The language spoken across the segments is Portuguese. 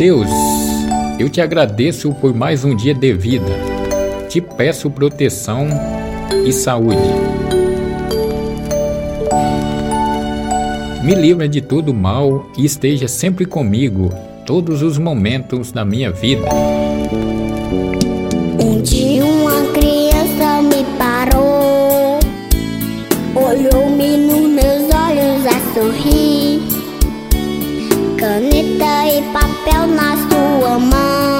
Deus, eu te agradeço por mais um dia de vida. Te peço proteção e saúde. Me livra de todo mal e esteja sempre comigo todos os momentos da minha vida. Um dia uma criança me parou, olhou-me nos meus olhos a sorrir, caneta e papel na sua mão,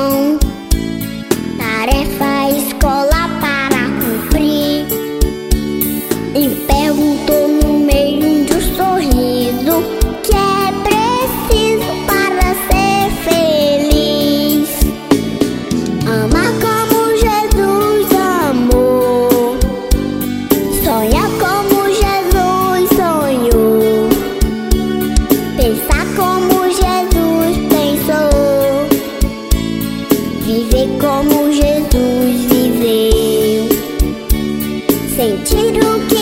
viver como Jesus viveu, sentir o que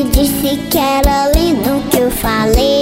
disse que era lindo o que eu falei.